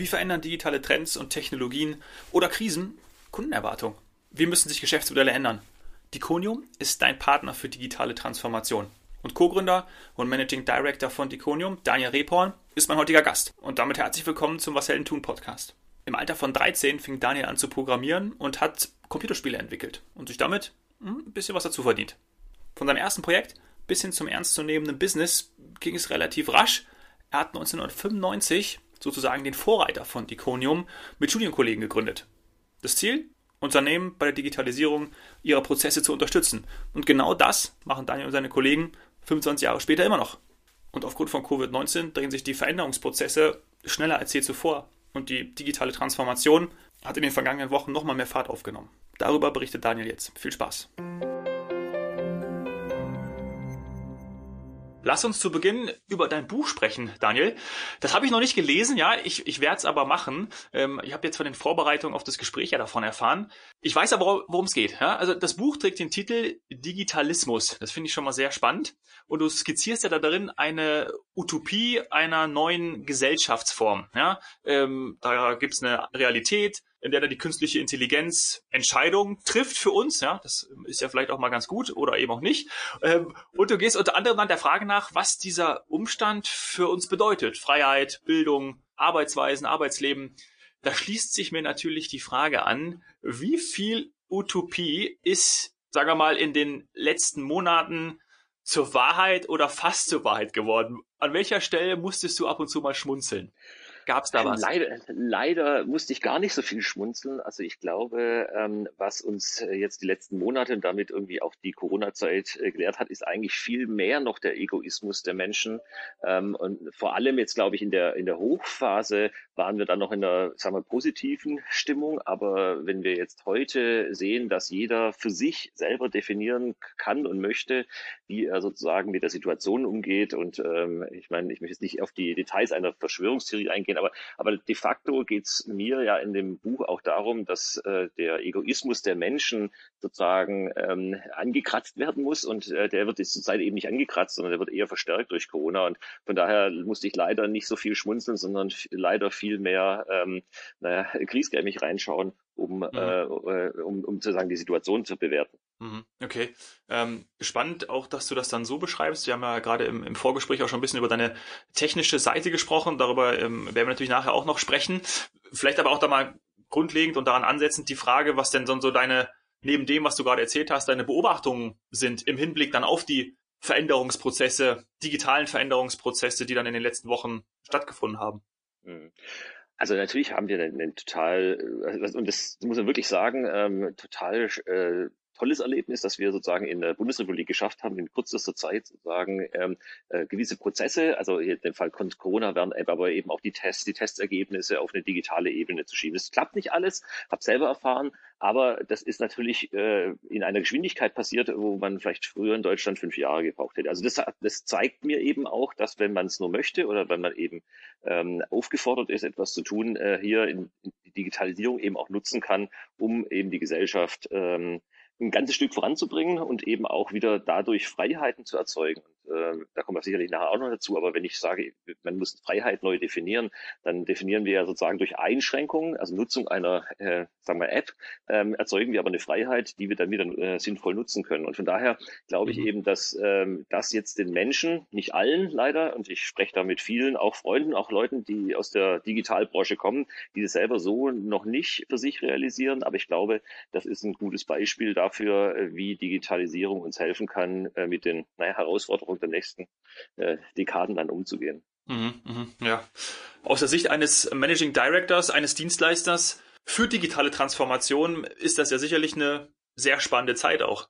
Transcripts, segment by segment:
Wie verändern digitale Trends und Technologien oder Krisen Kundenerwartungen? Wie müssen sich Geschäftsmodelle ändern? Diconium ist dein Partner für digitale Transformation. Und Co-Gründer und Managing Director von Diconium, Daniel Reporn, ist mein heutiger Gast. Und damit herzlich willkommen zum Was Helden tun Podcast. Im Alter von 13 fing Daniel an zu programmieren und hat Computerspiele entwickelt und sich damit hm, ein bisschen was dazu verdient. Von seinem ersten Projekt bis hin zum ernstzunehmenden Business ging es relativ rasch. Er hat 1995 sozusagen den Vorreiter von Diconium mit Studienkollegen gegründet. Das Ziel? Unternehmen bei der Digitalisierung ihrer Prozesse zu unterstützen. Und genau das machen Daniel und seine Kollegen 25 Jahre später immer noch. Und aufgrund von Covid-19 drehen sich die Veränderungsprozesse schneller als je zuvor. Und die digitale Transformation hat in den vergangenen Wochen nochmal mehr Fahrt aufgenommen. Darüber berichtet Daniel jetzt. Viel Spaß. Lass uns zu Beginn über dein Buch sprechen, Daniel. Das habe ich noch nicht gelesen, ja, ich, ich werde es aber machen. Ähm, ich habe jetzt von den Vorbereitungen auf das Gespräch ja davon erfahren. Ich weiß aber, worum es geht. Ja? Also das Buch trägt den Titel Digitalismus. Das finde ich schon mal sehr spannend. Und du skizzierst ja da drin eine Utopie einer neuen Gesellschaftsform. Ja? Ähm, da gibt es eine Realität, in der dann die künstliche Intelligenz Entscheidungen trifft für uns. Ja, das ist ja vielleicht auch mal ganz gut oder eben auch nicht. Ähm, und du gehst unter anderem dann der Frage nach, was dieser Umstand für uns bedeutet. Freiheit, Bildung, Arbeitsweisen, Arbeitsleben. Da schließt sich mir natürlich die Frage an, wie viel Utopie ist, sagen wir mal, in den letzten Monaten zur Wahrheit oder fast zur Wahrheit geworden? An welcher Stelle musstest du ab und zu mal schmunzeln? Gab es da was? Leider, leider musste ich gar nicht so viel schmunzeln. Also ich glaube, ähm, was uns äh, jetzt die letzten Monate und damit irgendwie auch die Corona-Zeit äh, gelehrt hat, ist eigentlich viel mehr noch der Egoismus der Menschen. Ähm, und vor allem jetzt, glaube ich, in der, in der Hochphase waren wir dann noch in einer, sagen wir, positiven Stimmung. Aber wenn wir jetzt heute sehen, dass jeder für sich selber definieren kann und möchte, wie er sozusagen mit der Situation umgeht und ähm, ich meine, ich möchte jetzt nicht auf die Details einer Verschwörungstheorie eingehen, aber, aber de facto geht es mir ja in dem Buch auch darum, dass äh, der Egoismus der Menschen sozusagen ähm, angekratzt werden muss und äh, der wird jetzt zurzeit eben nicht angekratzt, sondern der wird eher verstärkt durch Corona und von daher musste ich leider nicht so viel schmunzeln, sondern leider viel mehr ähm, naja, griesgrämig reinschauen, um, mhm. äh, um, um sozusagen die Situation zu bewerten. Mhm. Okay. Ähm, spannend auch, dass du das dann so beschreibst. Wir haben ja gerade im, im Vorgespräch auch schon ein bisschen über deine technische Seite gesprochen. Darüber ähm, werden wir natürlich nachher auch noch sprechen. Vielleicht aber auch da mal grundlegend und daran ansetzend die Frage, was denn so deine, neben dem, was du gerade erzählt hast, deine Beobachtungen sind im Hinblick dann auf die Veränderungsprozesse, digitalen Veränderungsprozesse, die dann in den letzten Wochen stattgefunden haben. Mhm. Also natürlich haben wir einen, total, äh, und das muss man wirklich sagen, ähm, total äh, tolles Erlebnis, dass wir sozusagen in der Bundesrepublik geschafft haben, in kürzester Zeit sozusagen ähm, äh, gewisse Prozesse, also in dem Fall Corona werden aber eben auch die Tests, die Testergebnisse auf eine digitale Ebene zu schieben. Das klappt nicht alles, habe selber erfahren, aber das ist natürlich äh, in einer Geschwindigkeit passiert, wo man vielleicht früher in Deutschland fünf Jahre gebraucht hätte. Also das, das zeigt mir eben auch, dass wenn man es nur möchte oder wenn man eben ähm, aufgefordert ist, etwas zu tun, äh, hier in, in die Digitalisierung eben auch nutzen kann, um eben die Gesellschaft ähm, ein ganzes Stück voranzubringen und eben auch wieder dadurch Freiheiten zu erzeugen. Und, äh, da kommen wir sicherlich nachher auch noch dazu, aber wenn ich sage, man muss Freiheit neu definieren, dann definieren wir ja sozusagen durch Einschränkungen, also Nutzung einer, äh, sagen wir, App, ähm, erzeugen wir aber eine Freiheit, die wir dann wieder äh, sinnvoll nutzen können. Und von daher glaube ich mhm. eben, dass ähm, das jetzt den Menschen, nicht allen leider, und ich spreche da mit vielen, auch Freunden, auch Leuten, die aus der Digitalbranche kommen, die das selber so noch nicht für sich realisieren, aber ich glaube, das ist ein gutes Beispiel dafür, dafür, äh, wie Digitalisierung uns helfen kann, äh, mit den naja, Herausforderungen der nächsten äh, Dekaden dann umzugehen. Mhm, mhm, ja. Aus der Sicht eines Managing Directors, eines Dienstleisters für digitale Transformation ist das ja sicherlich eine sehr spannende Zeit auch.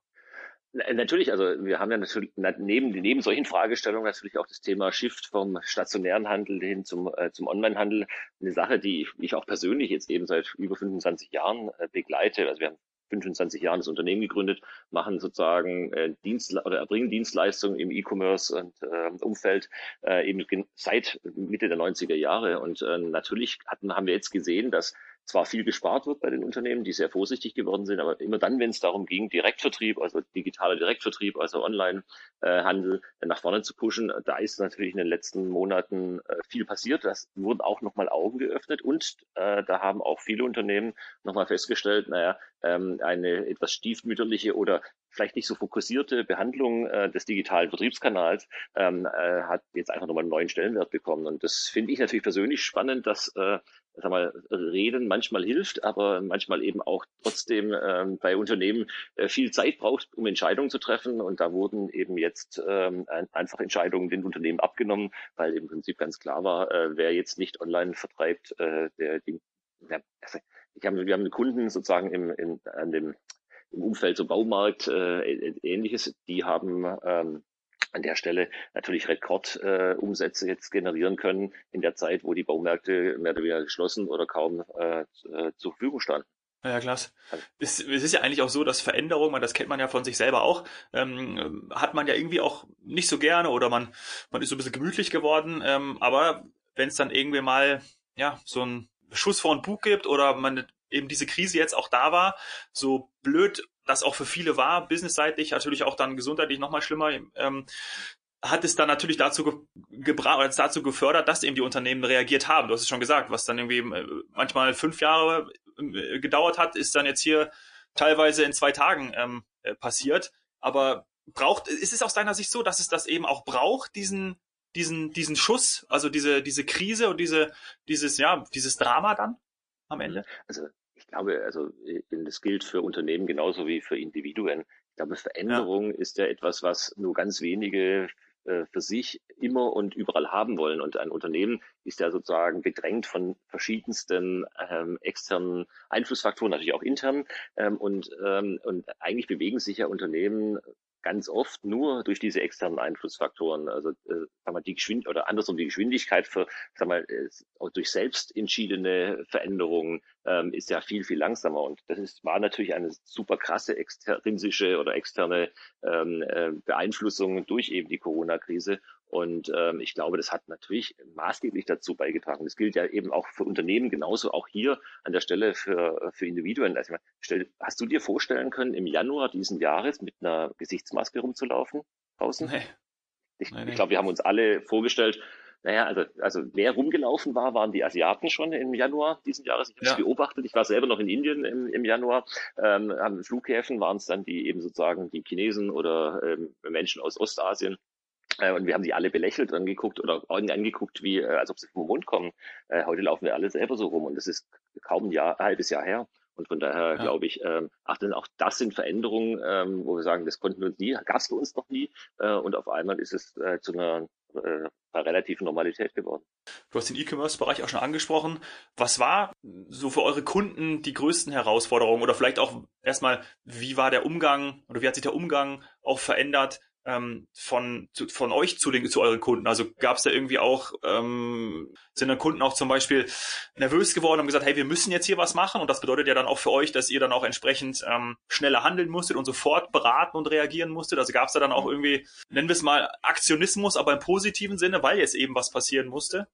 Natürlich, also wir haben ja natürlich neben, neben solchen Fragestellungen natürlich auch das Thema Shift vom stationären Handel hin zum, äh, zum Online-Handel. Eine Sache, die ich auch persönlich jetzt eben seit über 25 Jahren äh, begleite. Also wir haben 25 Jahren das Unternehmen gegründet, machen sozusagen äh, Dienst oder erbringen Dienstleistungen im E-Commerce und äh, Umfeld äh, eben seit Mitte der 90er Jahre. Und äh, natürlich hatten, haben wir jetzt gesehen, dass zwar viel gespart wird bei den Unternehmen, die sehr vorsichtig geworden sind, aber immer dann, wenn es darum ging, Direktvertrieb, also digitaler Direktvertrieb, also Onlinehandel äh, nach vorne zu pushen, da ist natürlich in den letzten Monaten äh, viel passiert. Das wurden auch nochmal Augen geöffnet und äh, da haben auch viele Unternehmen nochmal festgestellt, naja, ähm, eine etwas stiefmütterliche oder vielleicht nicht so fokussierte Behandlung äh, des digitalen Vertriebskanals ähm, äh, hat jetzt einfach nochmal einen neuen Stellenwert bekommen. Und das finde ich natürlich persönlich spannend, dass äh, sag mal, Reden manchmal hilft, aber manchmal eben auch trotzdem ähm, bei Unternehmen äh, viel Zeit braucht, um Entscheidungen zu treffen. Und da wurden eben jetzt ähm, einfach Entscheidungen den Unternehmen abgenommen, weil im Prinzip ganz klar war, äh, wer jetzt nicht online vertreibt, äh, der, die, ja, also ich hab, wir haben Kunden sozusagen im, im, an dem, im Umfeld so Baumarkt äh, ähnliches, die haben ähm, an der Stelle natürlich Rekordumsätze äh, jetzt generieren können in der Zeit, wo die Baumärkte mehr oder weniger geschlossen oder kaum äh, äh zur Verfügung standen. Ja, klasse. Es, es ist ja eigentlich auch so, dass Veränderung, das kennt man ja von sich selber auch, ähm, hat man ja irgendwie auch nicht so gerne oder man, man ist so ein bisschen gemütlich geworden. Ähm, aber wenn es dann irgendwie mal ja so ein Schuss vor den Bug gibt oder man eben diese Krise jetzt auch da war, so blöd das auch für viele war, businessseitig, natürlich auch dann gesundheitlich nochmal schlimmer, ähm, hat es dann natürlich dazu gebracht, dazu gefördert, dass eben die Unternehmen reagiert haben. Du hast es schon gesagt, was dann irgendwie äh, manchmal fünf Jahre äh, gedauert hat, ist dann jetzt hier teilweise in zwei Tagen ähm, äh, passiert. Aber braucht, ist es aus deiner Sicht so, dass es das eben auch braucht, diesen, diesen, diesen Schuss, also diese, diese Krise und diese, dieses, ja, dieses Drama dann am Ende? Also glaube, also das gilt für Unternehmen genauso wie für Individuen. Ich glaube, Veränderung ja. ist ja etwas, was nur ganz wenige äh, für sich immer und überall haben wollen. Und ein Unternehmen ist ja sozusagen gedrängt von verschiedensten ähm, externen Einflussfaktoren, natürlich auch intern. Ähm, und, ähm, und eigentlich bewegen sich ja Unternehmen ganz oft nur durch diese externen Einflussfaktoren, also äh, sag mal die Geschwind oder andersrum die Geschwindigkeit für, sag mal, äh, durch selbst entschiedene Veränderungen ähm, ist ja viel viel langsamer. Und das ist war natürlich eine super krasse extrinsische oder externe ähm, äh, Beeinflussung durch eben die Corona-Krise und ähm, ich glaube, das hat natürlich maßgeblich dazu beigetragen. Das gilt ja eben auch für Unternehmen genauso, auch hier an der Stelle für, für Individuen. Also, stell, hast du dir vorstellen können, im Januar diesen Jahres mit einer Gesichtsmaske rumzulaufen draußen? Nee. Ich, nee, nee. ich glaube, wir haben uns alle vorgestellt, naja, also, also wer rumgelaufen war, waren die Asiaten schon im Januar diesen Jahres. Ich habe es ja. beobachtet. Ich war selber noch in Indien im, im Januar. Ähm, an Flughäfen waren es dann die eben sozusagen die Chinesen oder ähm, Menschen aus Ostasien, äh, und wir haben sie alle belächelt angeguckt oder angeguckt, wie, äh, als ob sie vom Mond kommen. Äh, heute laufen wir alle selber so rum und das ist kaum ein Jahr, ein halbes Jahr her. Und von daher ja. glaube ich, ähm, ach, denn auch das sind Veränderungen, ähm, wo wir sagen, das konnten wir uns nie, gab es für uns noch nie. Äh, und auf einmal ist es äh, zu einer äh, relative Normalität geworden. Du hast den E-Commerce-Bereich auch schon angesprochen. Was war so für eure Kunden die größten Herausforderungen oder vielleicht auch erstmal, wie war der Umgang oder wie hat sich der Umgang auch verändert ähm, von, zu, von euch zu, den, zu euren Kunden? Also gab es da irgendwie auch, ähm, sind dann Kunden auch zum Beispiel nervös geworden und gesagt, hey, wir müssen jetzt hier was machen und das bedeutet ja dann auch für euch, dass ihr dann auch entsprechend ähm, schneller handeln musstet und sofort beraten und reagieren musstet. Also gab es da dann auch irgendwie, nennen wir es mal Aktionismus, aber im positiven Sinne, weil jetzt eben was passieren musste?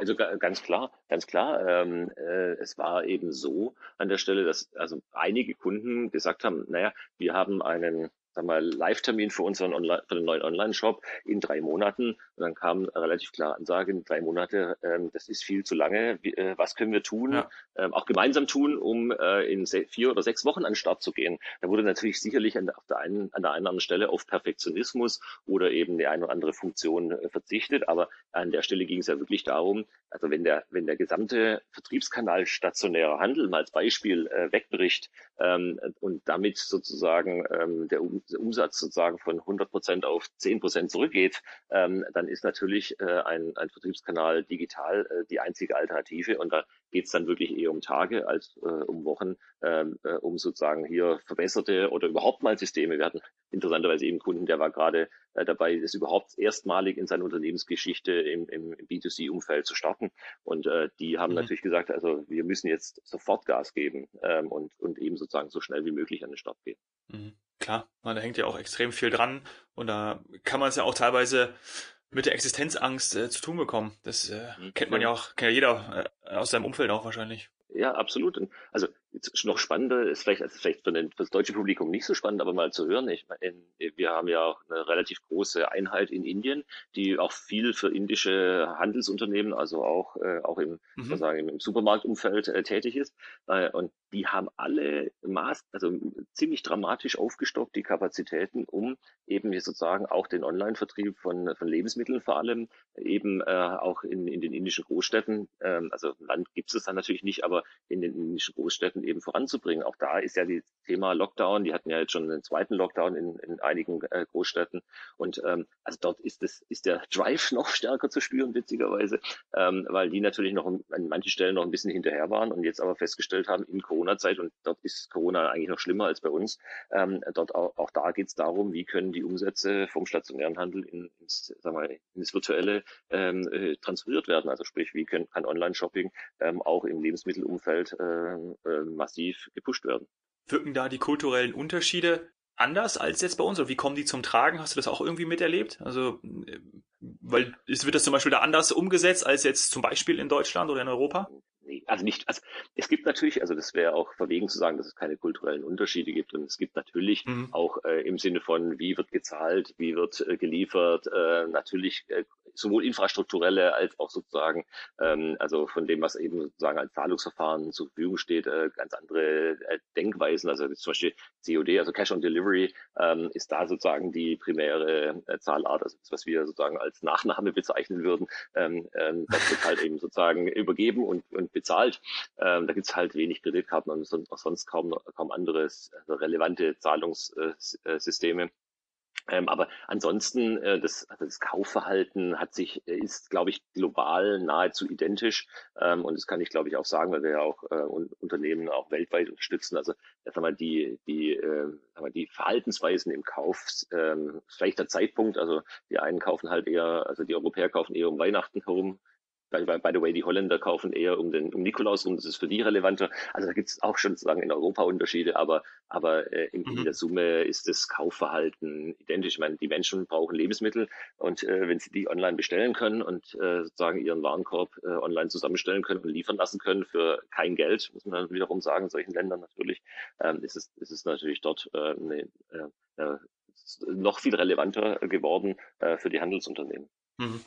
Also ganz klar, ganz klar. Ähm, äh, es war eben so an der Stelle, dass also einige Kunden gesagt haben, naja, wir haben einen sag mal, Live-Termin für unseren Online, für den neuen Online-Shop in drei Monaten. Und dann kam relativ klar Ansage, in drei Monate, ähm, das ist viel zu lange. Wie, äh, was können wir tun? Ja. Ähm, auch gemeinsam tun, um äh, in vier oder sechs Wochen an den Start zu gehen. Da wurde natürlich sicherlich an der, auf der einen, an der einen oder anderen Stelle auf Perfektionismus oder eben die eine oder andere Funktion äh, verzichtet. Aber an der Stelle ging es ja wirklich darum, also wenn der, wenn der gesamte Vertriebskanal stationärer Handel mal als Beispiel äh, wegbricht ähm, und damit sozusagen ähm, der Umsatz sozusagen von 100 Prozent auf 10 Prozent zurückgeht, ähm, dann ist natürlich äh, ein, ein Vertriebskanal digital äh, die einzige Alternative. Und da geht es dann wirklich eher um Tage als äh, um Wochen, ähm, äh, um sozusagen hier verbesserte oder überhaupt mal Systeme. Wir hatten interessanterweise eben Kunden, der war gerade äh, dabei, das überhaupt erstmalig in seiner Unternehmensgeschichte im, im B2C-Umfeld zu starten. Und äh, die haben mhm. natürlich gesagt, also wir müssen jetzt sofort Gas geben ähm, und, und eben sozusagen so schnell wie möglich an den Start gehen. Mhm. Klar, da hängt ja auch extrem viel dran und da kann man es ja auch teilweise mit der Existenzangst äh, zu tun bekommen. Das äh, mhm. kennt man ja auch, kennt ja jeder äh, aus seinem Umfeld auch wahrscheinlich. Ja, absolut. Also noch spannender ist vielleicht, also vielleicht für, den, für, das deutsche Publikum nicht so spannend, aber mal zu hören. Ich meine, wir haben ja auch eine relativ große Einheit in Indien, die auch viel für indische Handelsunternehmen, also auch äh, auch im, mhm. sozusagen im Supermarktumfeld äh, tätig ist. Äh, und die haben alle Maß, also ziemlich dramatisch aufgestockt die Kapazitäten, um eben sozusagen auch den Online-Vertrieb von, von Lebensmitteln vor allem eben äh, auch in, in den indischen Großstädten, ähm, also Land gibt es dann natürlich nicht, aber in den indischen Großstädten eben voranzubringen. Auch da ist ja das Thema Lockdown, die hatten ja jetzt schon einen zweiten Lockdown in, in einigen äh, Großstädten und ähm, also dort ist das ist der Drive noch stärker zu spüren, witzigerweise, ähm, weil die natürlich noch an manchen Stellen noch ein bisschen hinterher waren und jetzt aber festgestellt haben, in Corona-Zeit, und dort ist Corona eigentlich noch schlimmer als bei uns, ähm, dort auch, auch da geht es darum, wie können die Umsätze vom stationären Handel in, ins, sagen wir, ins virtuelle ähm, äh, transferiert werden. Also sprich, wie können, kann Online-Shopping ähm, auch im Lebensmittelumfeld äh, äh, massiv gepusht werden. Wirken da die kulturellen Unterschiede anders als jetzt bei uns? Oder wie kommen die zum Tragen? Hast du das auch irgendwie miterlebt? Also, äh, weil es wird das zum Beispiel da anders umgesetzt als jetzt zum Beispiel in Deutschland oder in Europa? Nee, also nicht, also es gibt natürlich, also das wäre auch verwegen zu sagen, dass es keine kulturellen Unterschiede gibt. Und es gibt natürlich mhm. auch äh, im Sinne von, wie wird gezahlt, wie wird äh, geliefert, äh, natürlich äh, sowohl infrastrukturelle als auch sozusagen, ähm, also von dem, was eben sozusagen als Zahlungsverfahren zur Verfügung steht, äh, ganz andere äh, Denkweisen. Also zum Beispiel COD, also Cash on Delivery, ähm, ist da sozusagen die primäre äh, Zahlart, also das, was wir sozusagen als Nachname bezeichnen würden. Ähm, ähm, das wird halt eben sozusagen übergeben und, und bezahlt. Ähm, da gibt's halt wenig Kreditkarten und sonst kaum, kaum andere also relevante Zahlungssysteme. Ähm, aber ansonsten, äh, das, also das Kaufverhalten hat sich, äh, ist, glaube ich, global nahezu identisch. Ähm, und das kann ich, glaube ich, auch sagen, weil wir ja auch äh, Unternehmen auch weltweit unterstützen. Also, sag mal, die, die, äh, sag mal, die Verhaltensweisen im Kauf, ähm, vielleicht der Zeitpunkt, also die einen kaufen halt eher, also die Europäer kaufen eher um Weihnachten herum, By, by the way, die Holländer kaufen eher um den um Nikolaus rum, das ist für die relevanter. Also da gibt es auch schon sozusagen in Europa Unterschiede, aber, aber äh, in, mhm. in, der Summe ist das Kaufverhalten identisch. Ich meine, die Menschen brauchen Lebensmittel und äh, wenn sie die online bestellen können und äh, sozusagen ihren Warenkorb äh, online zusammenstellen können und liefern lassen können für kein Geld, muss man dann wiederum sagen, in solchen Ländern natürlich, ähm, ist, es, ist es natürlich dort äh, eine, äh, äh noch viel relevanter geworden äh, für die Handelsunternehmen. Mhm.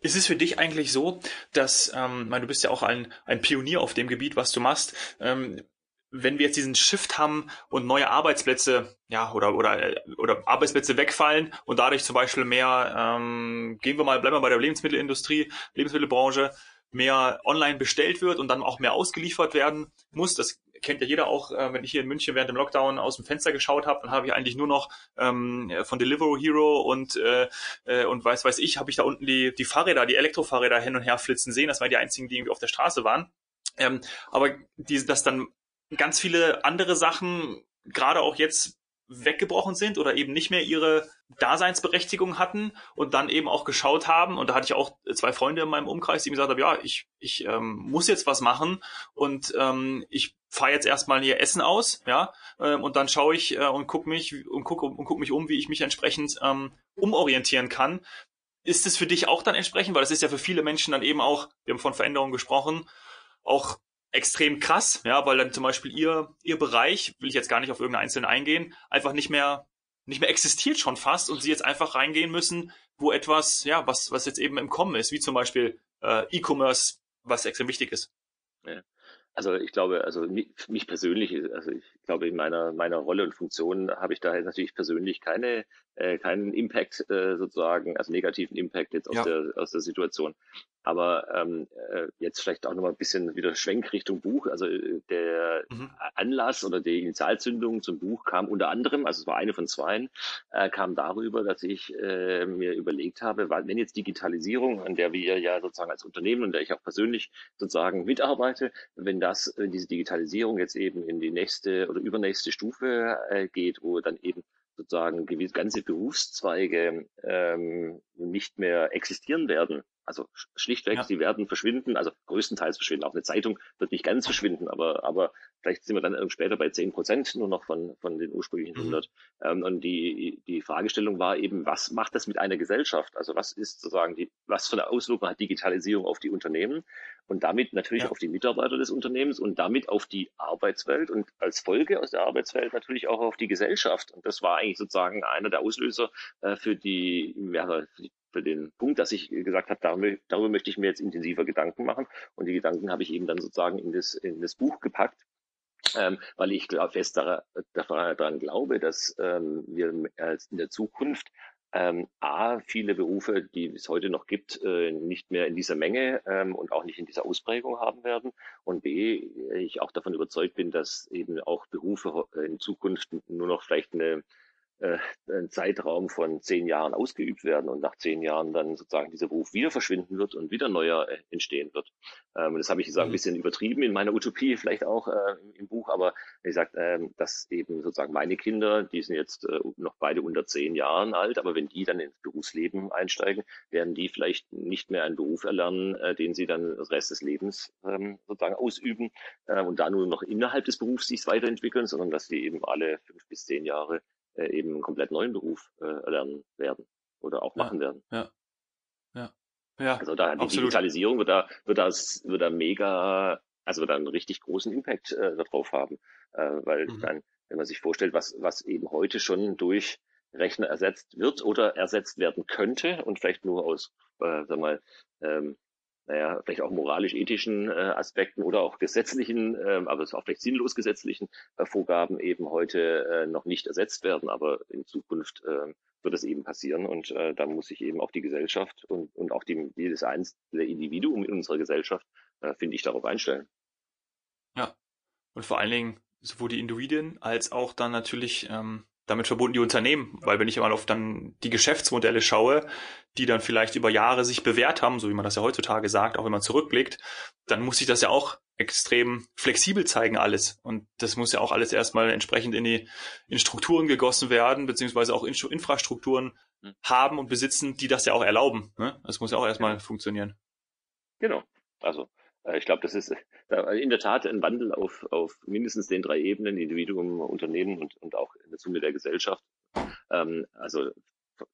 Ist es für dich eigentlich so, dass, ähm, meine, du bist ja auch ein, ein Pionier auf dem Gebiet, was du machst, ähm, wenn wir jetzt diesen Shift haben und neue Arbeitsplätze, ja, oder, oder, oder Arbeitsplätze wegfallen und dadurch zum Beispiel mehr, ähm, gehen wir mal, bleiben wir bei der Lebensmittelindustrie, Lebensmittelbranche, mehr online bestellt wird und dann auch mehr ausgeliefert werden muss. Das kennt ja jeder auch, äh, wenn ich hier in München während dem Lockdown aus dem Fenster geschaut habe, dann habe ich eigentlich nur noch ähm, von Deliveroo Hero und äh, äh, und weiß weiß ich, habe ich da unten die die Fahrräder, die Elektrofahrräder hin und her flitzen sehen. Das waren die einzigen, die irgendwie auf der Straße waren. Ähm, aber die, dass dann ganz viele andere Sachen, gerade auch jetzt weggebrochen sind oder eben nicht mehr ihre Daseinsberechtigung hatten und dann eben auch geschaut haben. Und da hatte ich auch zwei Freunde in meinem Umkreis, die mir gesagt haben, ja, ich, ich ähm, muss jetzt was machen und ähm, ich fahre jetzt erstmal hier Essen aus, ja, ähm, und dann schaue ich äh, und guck mich und gucke und guck mich um, wie ich mich entsprechend ähm, umorientieren kann. Ist es für dich auch dann entsprechend, weil das ist ja für viele Menschen dann eben auch, wir haben von Veränderungen gesprochen, auch extrem krass, ja, weil dann zum Beispiel ihr, ihr Bereich, will ich jetzt gar nicht auf irgendeinen einzelnen eingehen, einfach nicht mehr, nicht mehr existiert schon fast und sie jetzt einfach reingehen müssen, wo etwas, ja, was, was jetzt eben im Kommen ist, wie zum Beispiel äh, E-Commerce, was extrem wichtig ist. Ja. Also ich glaube, also mich persönlich, also ich glaube in meiner meiner Rolle und Funktion habe ich da natürlich persönlich keine äh, keinen Impact äh, sozusagen, also negativen Impact jetzt aus ja. der aus der Situation. Aber ähm, äh, jetzt vielleicht auch nochmal ein bisschen wieder Schwenk Richtung Buch. Also äh, der mhm. Anlass oder die Initialzündung zum Buch kam unter anderem, also es war eine von zwei, äh, kam darüber, dass ich äh, mir überlegt habe, weil wenn jetzt Digitalisierung, an der wir ja sozusagen als Unternehmen und der ich auch persönlich sozusagen mitarbeite, wenn das, wenn diese Digitalisierung jetzt eben in die nächste oder übernächste Stufe äh, geht, wo dann eben sozusagen gewisse ganze Berufszweige ähm, nicht mehr existieren werden, Also schlichtweg, ja. sie werden verschwinden, also größtenteils verschwinden. Auch eine Zeitung wird nicht ganz verschwinden, aber, aber vielleicht sind wir dann später bei 10 Prozent nur noch von, von den ursprünglichen 100. Mhm. Ähm, und die, die Fragestellung war eben, was macht das mit einer Gesellschaft? Also was ist sozusagen die, was für eine Auswirkung hat Digitalisierung auf die Unternehmen und damit natürlich ja. auf die Mitarbeiter des Unternehmens und damit auf die Arbeitswelt und als Folge aus der Arbeitswelt natürlich auch auf die Gesellschaft. Und das war eigentlich sozusagen einer der Auslöser äh, für die, ja, für die für den Punkt, dass ich gesagt habe, darüber, darüber möchte ich mir jetzt intensiver Gedanken machen. Und die Gedanken habe ich eben dann sozusagen in das, in das Buch gepackt. Ähm, weil ich fest daran, glaube, dass ähm, wir in der Zukunft ähm, A, viele Berufe, die es heute noch gibt, äh, nicht mehr in dieser Menge ähm, und auch nicht in dieser Ausprägung haben werden. Und B, ich auch davon überzeugt bin, dass eben auch Berufe in Zukunft nur noch vielleicht eine äh, ein Zeitraum von zehn Jahren ausgeübt werden und nach zehn Jahren dann sozusagen dieser Beruf wieder verschwinden wird und wieder neuer äh, entstehen wird. Ähm, das habe ich gesagt, mhm. ein bisschen übertrieben in meiner Utopie, vielleicht auch äh, im Buch, aber wie gesagt, ähm, dass eben sozusagen meine Kinder, die sind jetzt äh, noch beide unter zehn Jahren alt, aber wenn die dann ins Berufsleben einsteigen, werden die vielleicht nicht mehr einen Beruf erlernen, äh, den sie dann das Rest des Lebens ähm, sozusagen ausüben äh, und da nur noch innerhalb des Berufs sich weiterentwickeln, sondern dass sie eben alle fünf bis zehn Jahre äh, eben einen komplett neuen Beruf äh, erlernen werden oder auch machen ja, werden. Ja. Ja. Ja. Also da die absolut. Digitalisierung wird da, wird das, wird da mega, also wird da einen richtig großen Impact äh, darauf haben. Äh, weil mhm. dann, wenn man sich vorstellt, was, was eben heute schon durch Rechner ersetzt wird oder ersetzt werden könnte und vielleicht nur aus, äh, sag mal, ähm, naja, vielleicht auch moralisch-ethischen äh, Aspekten oder auch gesetzlichen, äh, aber es auch vielleicht sinnlos gesetzlichen äh, Vorgaben eben heute äh, noch nicht ersetzt werden, aber in Zukunft äh, wird es eben passieren. Und äh, da muss sich eben auch die Gesellschaft und, und auch die, jedes einzelne Individuum in unserer Gesellschaft, äh, finde ich, darauf einstellen. Ja, und vor allen Dingen sowohl die Individuen als auch dann natürlich ähm, damit verbunden die Unternehmen, weil wenn ich mal auf dann die Geschäftsmodelle schaue, die dann vielleicht über Jahre sich bewährt haben, so wie man das ja heutzutage sagt, auch wenn man zurückblickt, dann muss sich das ja auch extrem flexibel zeigen alles. Und das muss ja auch alles erstmal entsprechend in die in Strukturen gegossen werden, beziehungsweise auch in, Infrastrukturen hm. haben und besitzen, die das ja auch erlauben. Ne? Das muss ja auch erstmal funktionieren. Genau. Also ich glaube, das ist in der Tat ein Wandel auf, auf mindestens den drei Ebenen, Individuum, Unternehmen und, und auch in der Summe der Gesellschaft. Ähm, also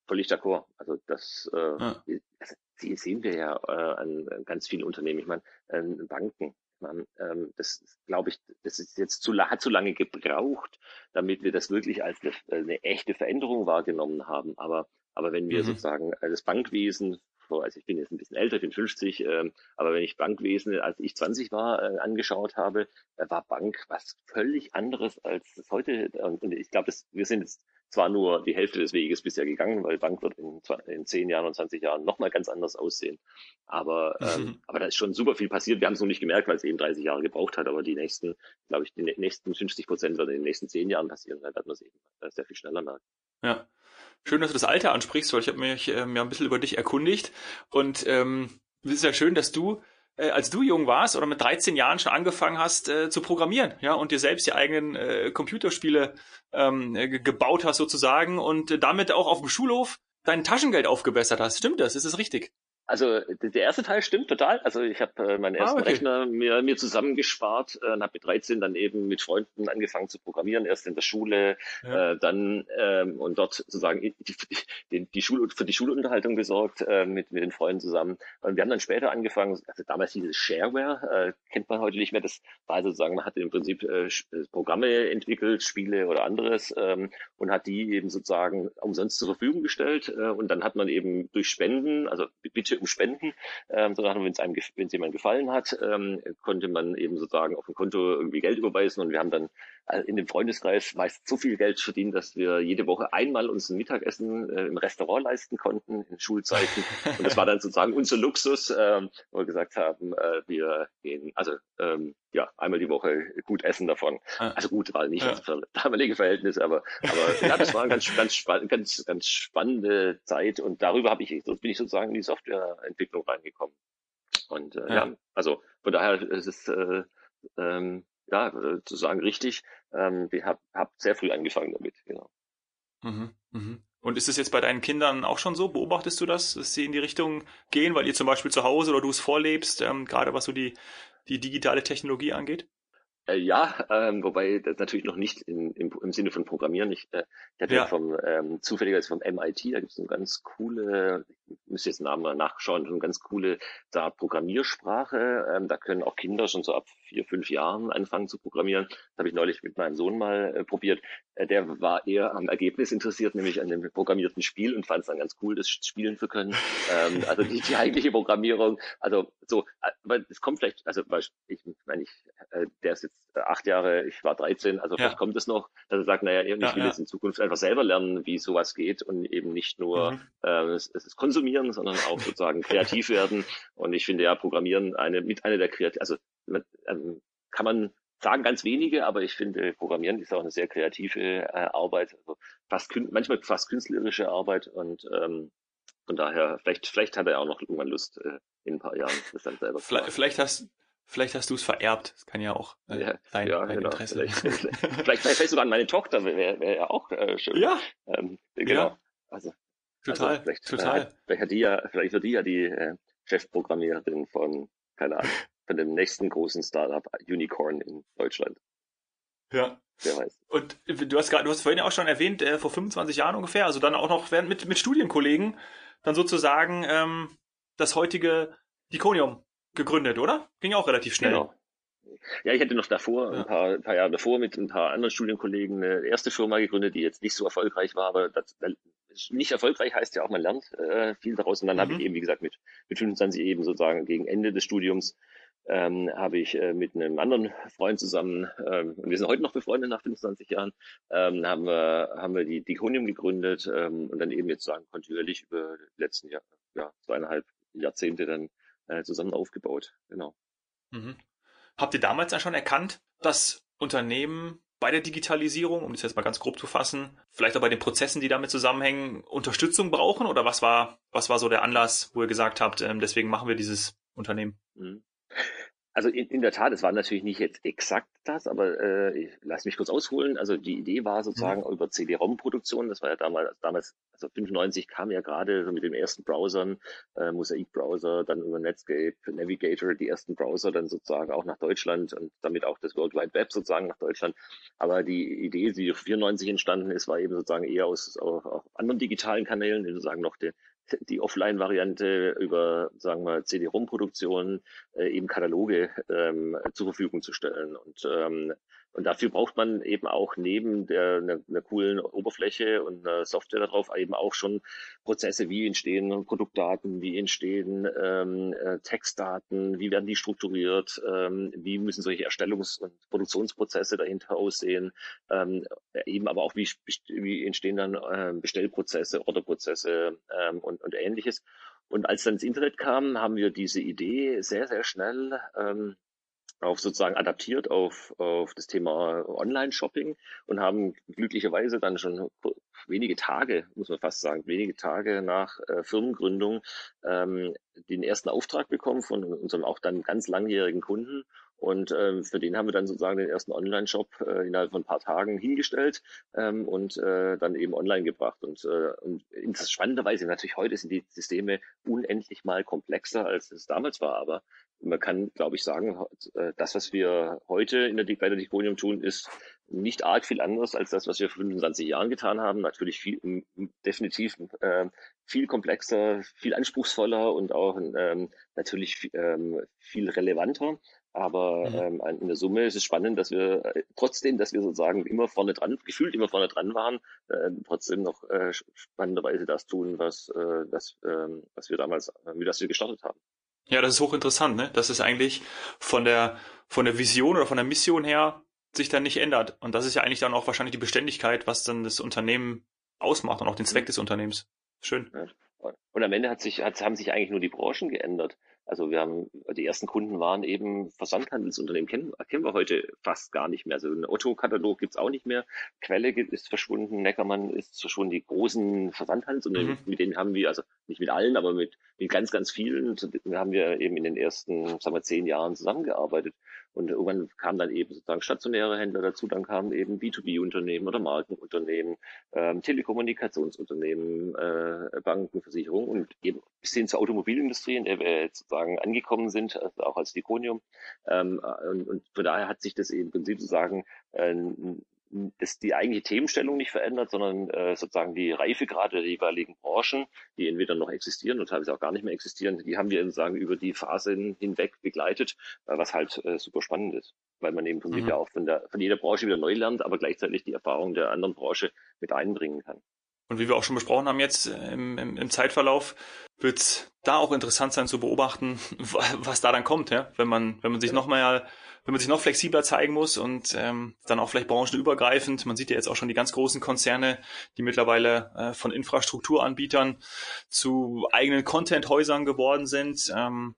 völlig d'accord. Also das äh, also, sehen wir ja äh, an ganz vielen Unternehmen. Ich meine, äh, Banken. Man, ähm, das glaube ich, das ist jetzt zu, hat zu lange gebraucht, damit wir das wirklich als eine, eine echte Veränderung wahrgenommen haben. Aber aber wenn wir mhm. sozusagen äh, das Bankwesen also ich bin jetzt ein bisschen älter, ich bin 50, ähm, aber wenn ich Bankwesen, als ich 20 war, äh, angeschaut habe, äh, war Bank was völlig anderes als das heute. Und, und ich glaube, wir sind jetzt zwar nur die Hälfte des Weges bisher gegangen, weil Bank wird in, in 10 Jahren und 20 Jahren nochmal ganz anders aussehen. Aber, ähm, mhm. aber da ist schon super viel passiert. Wir haben es noch nicht gemerkt, weil es eben 30 Jahre gebraucht hat, aber die nächsten, glaube ich, die nächsten 50 Prozent werden in den nächsten 10 Jahren passieren. Da werden wir es eben sehr viel schneller merken. Ja. Schön, dass du das Alter ansprichst, weil ich habe mich ähm, ja ein bisschen über dich erkundigt. Und ähm, es ist ja schön, dass du, äh, als du jung warst oder mit 13 Jahren schon angefangen hast äh, zu programmieren, ja, und dir selbst die eigenen äh, Computerspiele ähm, äh, gebaut hast sozusagen und damit auch auf dem Schulhof dein Taschengeld aufgebessert hast. Stimmt das? Ist das richtig? Also der erste Teil stimmt total. Also ich habe äh, meinen ersten ah, okay. Rechner mir, mir zusammengespart äh, und habe mit 13 dann eben mit Freunden angefangen zu programmieren, erst in der Schule, ja. äh, dann ähm, und dort sozusagen die, die, die Schule, für die Schulunterhaltung gesorgt äh, mit, mit den Freunden zusammen. Und wir haben dann später angefangen, also damals dieses Shareware, äh, kennt man heute nicht mehr, das war sozusagen, man hat im Prinzip äh, äh, Programme entwickelt, Spiele oder anderes ähm, und hat die eben sozusagen umsonst zur Verfügung gestellt äh, und dann hat man eben durch Spenden, also bitte Bitte um Spenden, ähm, sondern wenn es einem, wenn es jemand gefallen hat, ähm, konnte man eben sozusagen auf ein Konto irgendwie Geld überweisen und wir haben dann in dem Freundeskreis meist so viel Geld verdient, dass wir jede Woche einmal uns ein Mittagessen äh, im Restaurant leisten konnten in Schulzeiten und das war dann sozusagen unser Luxus, ähm, wo wir gesagt haben, äh, wir gehen, also ähm, ja, einmal die Woche gut essen davon. Also gut, war nicht ja. damalige Verhältnisse, aber, aber ja, das war eine ganz, ganz, ganz, ganz spannende Zeit und darüber habe ich, bin ich sozusagen in die Softwareentwicklung reingekommen. Und äh, ja. ja, also von daher ist es äh, ähm, ja äh, zu sagen richtig. Ähm, ich habe hab sehr früh angefangen damit, genau. Mhm, mhm. Und ist es jetzt bei deinen Kindern auch schon so? Beobachtest du das, dass sie in die Richtung gehen, weil ihr zum Beispiel zu Hause oder du es vorlebst, ähm, gerade was so die, die digitale Technologie angeht? Äh, ja, ähm, wobei das natürlich noch nicht in, im, im Sinne von Programmieren. Ich, äh, ich hatte ja. vom ähm, zufälligerweise vom MIT, da gibt es eine ganz coole, müsste jetzt Namen nachschauen, eine ganz coole da Programmiersprache. Ähm, da können auch Kinder schon so ab vier, fünf Jahren anfangen zu programmieren. Das habe ich neulich mit meinem Sohn mal äh, probiert. Äh, der war eher am Ergebnis interessiert, nämlich an dem programmierten Spiel und fand es dann ganz cool, das spielen zu können. ähm, also die, die eigentliche Programmierung, also so, aber es kommt vielleicht, also ich meine, ich, äh, der ist jetzt acht Jahre, ich war 13, also vielleicht kommt es noch, dass er sagt, naja, ich ja, will ja. jetzt in Zukunft einfach selber lernen, wie sowas geht und eben nicht nur mhm. äh, es, es konsumieren, sondern auch sozusagen kreativ werden. Und ich finde ja, Programmieren eine mit einer der kreativ, also ähm, kann man sagen ganz wenige, aber ich finde, Programmieren ist auch eine sehr kreative äh, Arbeit, also fast manchmal fast künstlerische Arbeit und ähm, von daher, vielleicht, vielleicht hat er auch noch irgendwann Lust, äh, in ein paar Jahren das dann selber zu machen. Vielleicht hast, vielleicht hast du es vererbt. Das kann ja auch äh, ja, dein, ja, dein genau. Interesse vielleicht, vielleicht, vielleicht sogar an meine Tochter, wäre wär ja auch äh, schön. Ja. Ähm, genau. Ja. Also, total, also vielleicht, total. Äh, vielleicht hat die ja, vielleicht wird die ja die äh, Chefprogrammiererin von, keine Ahnung, von dem nächsten großen Startup Unicorn in Deutschland. Ja. Wer weiß. Und du hast gerade, du hast vorhin ja auch schon erwähnt, äh, vor 25 Jahren ungefähr, also dann auch noch während mit, mit Studienkollegen, dann sozusagen ähm, das heutige Diconium gegründet, oder? Ging auch relativ schnell. Genau. Ja, ich hätte noch davor, ja. ein, paar, ein paar Jahre davor, mit ein paar anderen Studienkollegen eine erste Firma gegründet, die jetzt nicht so erfolgreich war, aber das, nicht erfolgreich heißt ja auch, man lernt äh, viel daraus. Und dann mhm. habe ich eben, wie gesagt, mit, mit 25 eben sozusagen gegen Ende des Studiums ähm, habe ich äh, mit einem anderen Freund zusammen, ähm, und wir sind heute noch befreundet nach 25 Jahren, ähm, haben wir, haben wir die Diconium gegründet ähm, und dann eben jetzt sagen kontinuierlich über die letzten Jahr, ja, zweieinhalb Jahrzehnte dann äh, zusammen aufgebaut. Genau. Mhm. Habt ihr damals dann schon erkannt, dass Unternehmen bei der Digitalisierung, um das jetzt mal ganz grob zu fassen, vielleicht auch bei den Prozessen, die damit zusammenhängen, Unterstützung brauchen? Oder was war, was war so der Anlass, wo ihr gesagt habt, ähm, deswegen machen wir dieses Unternehmen? Mhm. Also in, in der Tat, es war natürlich nicht jetzt exakt das, aber äh, ich lass mich kurz ausholen. Also die Idee war sozusagen mhm. über CD-ROM-Produktion. Das war ja damals, damals, also 95 kam ja gerade so mit den ersten Browsern, äh, Mosaic-Browser, dann über Netscape, Navigator, die ersten Browser dann sozusagen auch nach Deutschland und damit auch das World Wide Web sozusagen nach Deutschland. Aber die Idee, die 94 entstanden ist, war eben sozusagen eher aus, aus, aus anderen digitalen Kanälen, sozusagen noch die, die Offline-Variante über, sagen wir, CD-ROM-Produktion äh, eben Kataloge ähm, zur Verfügung zu stellen. Und, ähm, und dafür braucht man eben auch neben der einer, einer coolen Oberfläche und einer Software darauf eben auch schon Prozesse, wie entstehen Produktdaten, wie entstehen ähm, äh, Textdaten, wie werden die strukturiert, ähm, wie müssen solche Erstellungs- und Produktionsprozesse dahinter aussehen, ähm, eben aber auch wie, wie entstehen dann äh, Bestellprozesse, Orderprozesse ähm, und, und ähnliches. Und als dann das Internet kam, haben wir diese Idee sehr, sehr schnell ähm, auf sozusagen adaptiert auf, auf das Thema Online-Shopping und haben glücklicherweise dann schon wenige Tage, muss man fast sagen, wenige Tage nach äh, Firmengründung ähm, den ersten Auftrag bekommen von unserem auch dann ganz langjährigen Kunden und ähm, für den haben wir dann sozusagen den ersten Online-Shop äh, innerhalb von ein paar Tagen hingestellt ähm, und äh, dann eben online gebracht. Und, äh, und spannenderweise natürlich heute sind die Systeme unendlich mal komplexer, als es damals war. Aber man kann, glaube ich, sagen, äh, das, was wir heute in der, bei der Diconium tun, ist nicht arg viel anders als das, was wir vor 25 Jahren getan haben. Natürlich viel, definitiv äh, viel komplexer, viel anspruchsvoller und auch ähm, natürlich ähm, viel relevanter. Aber mhm. ähm, in der Summe ist es spannend, dass wir äh, trotzdem, dass wir sozusagen immer vorne dran, gefühlt immer vorne dran waren, äh, trotzdem noch äh, spannenderweise das tun, was, äh, das, äh, was wir damals, äh, wie das wir gestartet haben. Ja, das ist hochinteressant, ne? Dass es eigentlich von der von der Vision oder von der Mission her sich dann nicht ändert. Und das ist ja eigentlich dann auch wahrscheinlich die Beständigkeit, was dann das Unternehmen ausmacht und auch den Zweck mhm. des Unternehmens. Schön. Ja. Und am Ende hat sich, hat, haben sich eigentlich nur die Branchen geändert. Also wir haben, die ersten Kunden waren eben Versandhandelsunternehmen, kennen, kennen wir heute fast gar nicht mehr. Also ein Otto-Katalog gibt's auch nicht mehr. Quelle ist verschwunden, Neckermann ist verschwunden. Die großen Versandhandelsunternehmen, mhm. mit denen haben wir, also nicht mit allen, aber mit mit ganz, ganz vielen haben wir eben in den ersten, sagen wir, zehn Jahren zusammengearbeitet. Und irgendwann kamen dann eben sozusagen stationäre Händler dazu, dann kamen eben B2B-Unternehmen oder Markenunternehmen, ähm, Telekommunikationsunternehmen, äh, Banken, Versicherungen und eben bis hin zur Automobilindustrie, in der wir jetzt sozusagen angekommen sind, also auch als Diconium. Ähm, und, und von daher hat sich das eben im Prinzip sozusagen äh, das die eigentliche Themenstellung nicht verändert, sondern äh, sozusagen die Reifegrade der jeweiligen Branchen, die entweder noch existieren oder teilweise auch gar nicht mehr existieren, die haben wir sozusagen über die Phasen hinweg begleitet, äh, was halt äh, super spannend ist, weil man eben mhm. ja auch von, der, von jeder Branche wieder neu lernt, aber gleichzeitig die Erfahrung der anderen Branche mit einbringen kann. Und wie wir auch schon besprochen haben jetzt äh, im, im, im Zeitverlauf, wird es da auch interessant sein zu beobachten, was da dann kommt, ja? wenn man wenn man sich genau. noch mal wenn man sich noch flexibler zeigen muss und ähm, dann auch vielleicht branchenübergreifend. Man sieht ja jetzt auch schon die ganz großen Konzerne, die mittlerweile äh, von Infrastrukturanbietern zu eigenen Content-Häusern geworden sind. Ähm,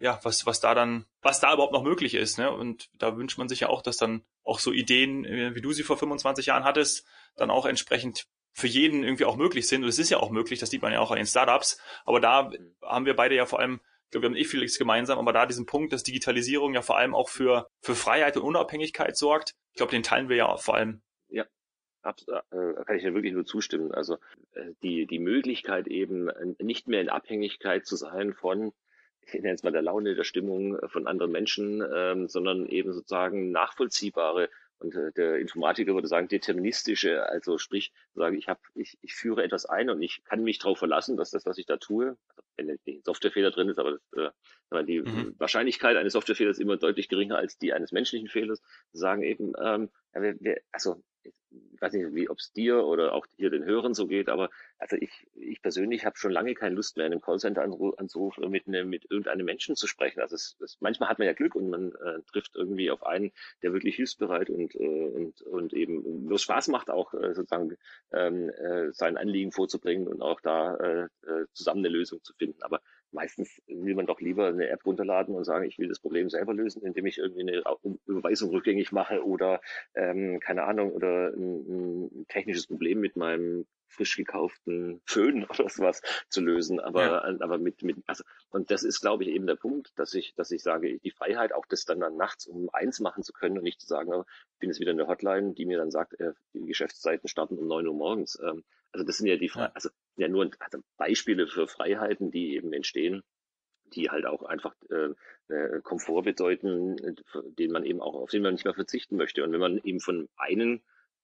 ja, was, was da dann, was da überhaupt noch möglich ist. Ne? Und da wünscht man sich ja auch, dass dann auch so Ideen, äh, wie du sie vor 25 Jahren hattest, dann auch entsprechend für jeden irgendwie auch möglich sind. Und es ist ja auch möglich, das sieht man ja auch an den Startups. Aber da haben wir beide ja vor allem glaube, wir haben eh vieles gemeinsam, aber da diesen Punkt, dass Digitalisierung ja vor allem auch für, für Freiheit und Unabhängigkeit sorgt, ich glaube, den teilen wir ja vor allem. Ja, absolut, äh, kann ich dir wirklich nur zustimmen. Also äh, die, die Möglichkeit eben äh, nicht mehr in Abhängigkeit zu sein von ich nenne es mal der Laune, der Stimmung von anderen Menschen, ähm, sondern eben sozusagen nachvollziehbare und äh, der Informatiker würde sagen deterministische, also sprich, sage ich habe, ich, ich führe etwas ein und ich kann mich darauf verlassen, dass das, was ich da tue, also wenn ein Softwarefehler drin ist, aber das, äh, die mhm. Wahrscheinlichkeit eines Softwarefehlers ist immer deutlich geringer als die eines menschlichen Fehlers, sagen eben, ähm, ja, wir, wir, also ich weiß nicht, wie ob es dir oder auch hier den Hörern so geht, aber also ich, ich persönlich habe schon lange keine Lust mehr, in einem Callcenter-Anruf mit, ne, mit irgendeinem Menschen zu sprechen. Also es, es, manchmal hat man ja Glück und man äh, trifft irgendwie auf einen, der wirklich hilfsbereit und, äh, und, und eben nur Spaß macht, auch äh, sozusagen ähm, äh, sein Anliegen vorzubringen und auch da äh, äh zusammen eine Lösung zu finden. Aber meistens will man doch lieber eine App runterladen und sagen, ich will das Problem selber lösen, indem ich irgendwie eine Überweisung rückgängig mache oder ähm, keine Ahnung oder ein, ein technisches Problem mit meinem frisch gekauften Föhn oder sowas zu lösen, aber ja. aber mit mit also und das ist glaube ich eben der Punkt, dass ich dass ich sage, die Freiheit auch das dann, dann nachts um eins machen zu können und nicht zu sagen, oh, ich bin jetzt wieder in der Hotline, die mir dann sagt, äh, die Geschäftszeiten starten um neun Uhr morgens. Ähm, also das sind ja die ja. also ja nur also Beispiele für Freiheiten, die eben entstehen, die halt auch einfach äh, äh, Komfort bedeuten, den man eben auch auf den man nicht mehr verzichten möchte. Und wenn man eben von einem,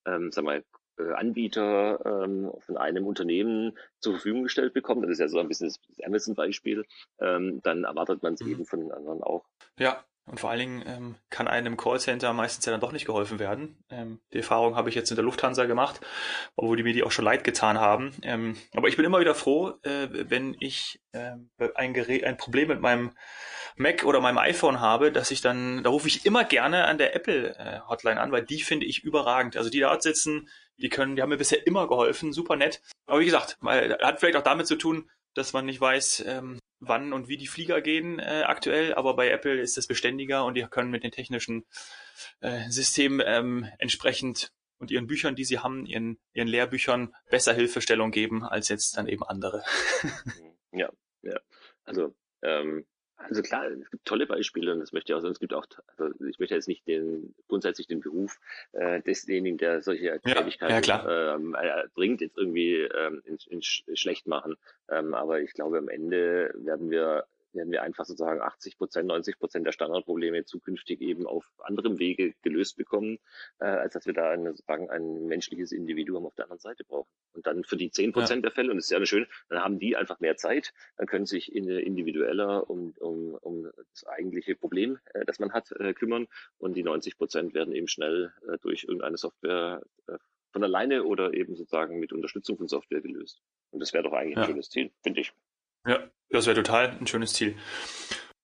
ähm, sag mal, äh, Anbieter ähm, von einem Unternehmen zur Verfügung gestellt bekommt, das ist ja so ein bisschen das Amazon-Beispiel, ähm, dann erwartet man es mhm. eben von den anderen auch. Ja, und vor allen Dingen ähm, kann einem im Callcenter meistens ja dann doch nicht geholfen werden. Ähm, die Erfahrung habe ich jetzt in der Lufthansa gemacht, obwohl die mir die auch schon leid getan haben. Ähm, aber ich bin immer wieder froh, äh, wenn ich äh, ein, Gerät, ein Problem mit meinem Mac oder meinem iPhone habe, dass ich dann, da rufe ich immer gerne an der Apple äh, an, weil die finde ich überragend. Also die dort sitzen, die können, die haben mir bisher immer geholfen, super nett. Aber wie gesagt, mal, hat vielleicht auch damit zu tun, dass man nicht weiß, ähm, wann und wie die Flieger gehen äh, aktuell, aber bei Apple ist das beständiger und die können mit den technischen äh, Systemen ähm, entsprechend und ihren Büchern, die sie haben, ihren, ihren Lehrbüchern besser Hilfestellung geben als jetzt dann eben andere. ja, ja. Also ähm, also klar, es gibt tolle Beispiele und das möchte ich auch, es gibt auch, also ich möchte jetzt nicht den grundsätzlich den Beruf äh, desjenigen, der solche Tätigkeiten ja, ähm, äh, bringt, jetzt irgendwie ähm, in, in schlecht machen. Ähm, aber ich glaube, am Ende werden wir werden wir einfach sozusagen 80 Prozent, 90 Prozent der Standardprobleme zukünftig eben auf anderem Wege gelöst bekommen, äh, als dass wir da eine, sozusagen ein menschliches Individuum auf der anderen Seite brauchen. Und dann für die 10 Prozent ja. der Fälle, und das ist ja schön, dann haben die einfach mehr Zeit, dann können sich individueller um, um, um das eigentliche Problem, äh, das man hat, äh, kümmern und die 90 Prozent werden eben schnell äh, durch irgendeine Software äh, von alleine oder eben sozusagen mit Unterstützung von Software gelöst. Und das wäre doch eigentlich ja. ein schönes Ziel, finde ich. Ja, das wäre total ein schönes Ziel.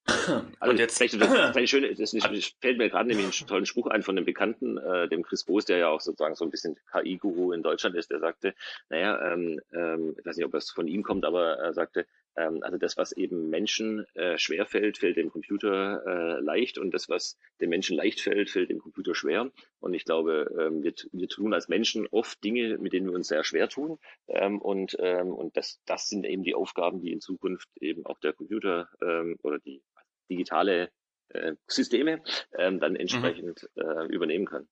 Also und jetzt vielleicht, vielleicht schön, das nicht, fällt mir gerade nämlich einen tollen Spruch ein von dem Bekannten, äh, dem Chris Boos, der ja auch sozusagen so ein bisschen KI-Guru in Deutschland ist, der sagte, naja, ähm, ähm, ich weiß nicht, ob das von ihm kommt, aber er sagte, also das, was eben Menschen äh, schwer fällt, fällt dem Computer äh, leicht und das, was dem Menschen leicht fällt, fällt dem Computer schwer. Und ich glaube, ähm, wir, wir tun als Menschen oft Dinge, mit denen wir uns sehr schwer tun. Ähm, und ähm, und das, das sind eben die Aufgaben, die in Zukunft eben auch der Computer ähm, oder die digitale äh, Systeme ähm, dann entsprechend mhm. äh, übernehmen kann.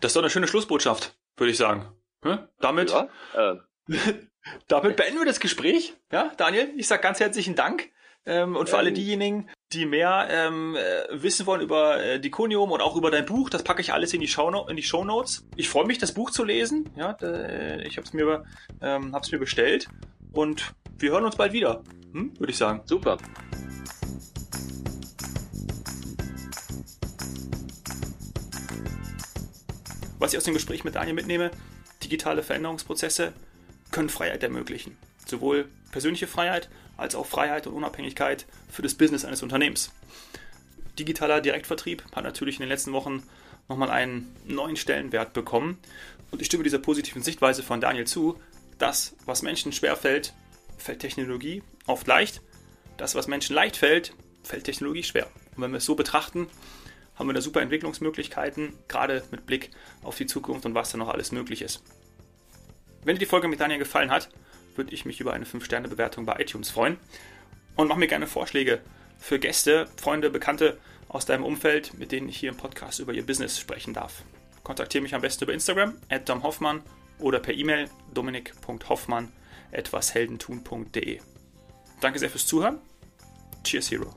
Das ist doch eine schöne Schlussbotschaft, würde ich sagen. Hm? Damit, ja, äh, damit beenden wir das Gespräch. Ja, Daniel, ich sage ganz herzlichen Dank. Ähm, und für ähm, alle diejenigen, die mehr ähm, äh, wissen wollen über äh, Diconium und auch über dein Buch, das packe ich alles in die, Show in die Show Notes. Ich freue mich, das Buch zu lesen. Ja, da, äh, ich habe es mir, ähm, hab's mir bestellt und wir hören uns bald wieder, hm? würde ich sagen. Super. Was ich aus dem Gespräch mit Daniel mitnehme, digitale Veränderungsprozesse können Freiheit ermöglichen. Sowohl persönliche Freiheit als auch Freiheit und Unabhängigkeit für das Business eines Unternehmens. Digitaler Direktvertrieb hat natürlich in den letzten Wochen nochmal einen neuen Stellenwert bekommen. Und ich stimme dieser positiven Sichtweise von Daniel zu. Das, was Menschen schwer fällt, fällt Technologie oft leicht. Das, was Menschen leicht fällt, fällt Technologie schwer. Und wenn wir es so betrachten, haben wir da super Entwicklungsmöglichkeiten, gerade mit Blick auf die Zukunft und was da noch alles möglich ist. Wenn dir die Folge mit Daniel gefallen hat, würde ich mich über eine 5-Sterne-Bewertung bei iTunes freuen. Und mach mir gerne Vorschläge für Gäste, Freunde, Bekannte aus deinem Umfeld, mit denen ich hier im Podcast über ihr Business sprechen darf. Kontaktiere mich am besten über Instagram, at domhoffmann oder per E-Mail dominik.hoffmann etwasheldentun.de. Danke sehr fürs Zuhören. Cheers, Hero.